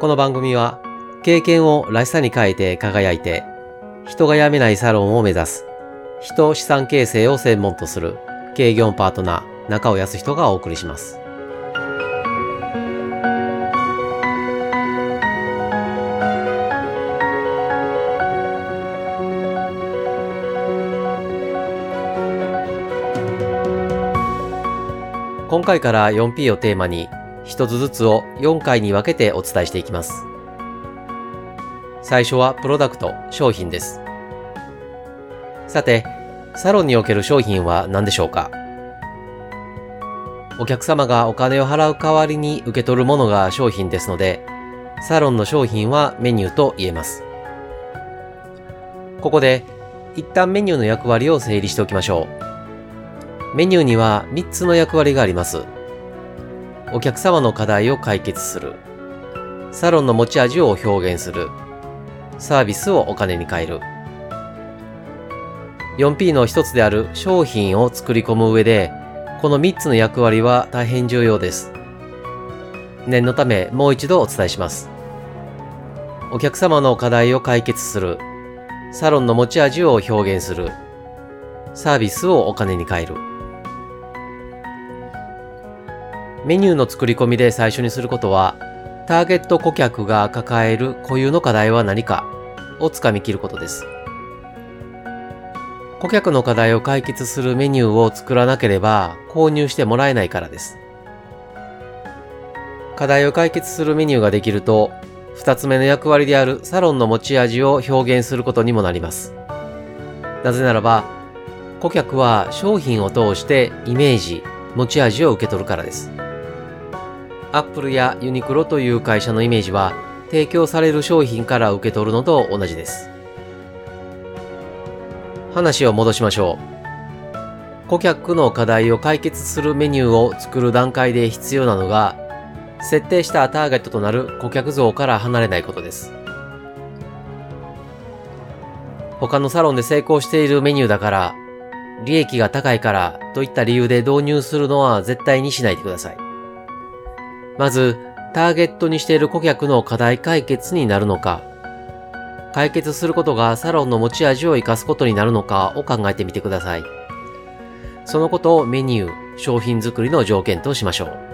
この番組は経験をらしさに変えて輝いて人が辞めないサロンを目指す人資産形成を専門とする経業パートナー中尾康人がお送りします。今回から 4P をテーマに一つずつを4回に分けてお伝えしていきます。最初はプロダクト、商品です。さて、サロンにおける商品は何でしょうか？お客様がお金を払う代わりに受け取るものが商品ですので、サロンの商品はメニューと言えます。ここで、一旦メニューの役割を整理しておきましょう。メニューには3つの役割があります。お客様の課題を解決する。サロンの持ち味を表現する。サービスをお金に変える。4P の一つである商品を作り込む上で、この3つの役割は大変重要です。念のためもう一度お伝えします。お客様の課題を解決する。サロンの持ち味を表現する。サービスをお金に変える。メニューの作り込みで最初にすることは、ターゲット顧客が抱える固有の課題は何かをつかみ切ることです。顧客の課題を解決するメニューを作らなければ購入してもらえないからです。課題を解決するメニューができると、二つ目の役割であるサロンの持ち味を表現することにもなります。なぜならば、顧客は商品を通してイメージ、持ち味を受け取るからです。アップルやユニクロという会社のイメージは提供される商品から受け取るのと同じです。話を戻しましょう。顧客の課題を解決するメニューを作る段階で必要なのが、設定したターゲットとなる顧客像から離れないことです。他のサロンで成功しているメニューだから、利益が高いからといった理由で導入するのは絶対にしないでください。まず、ターゲットにしている顧客の課題解決になるのか、解決することがサロンの持ち味を活かすことになるのかを考えてみてください。そのことをメニュー、商品作りの条件としましょう。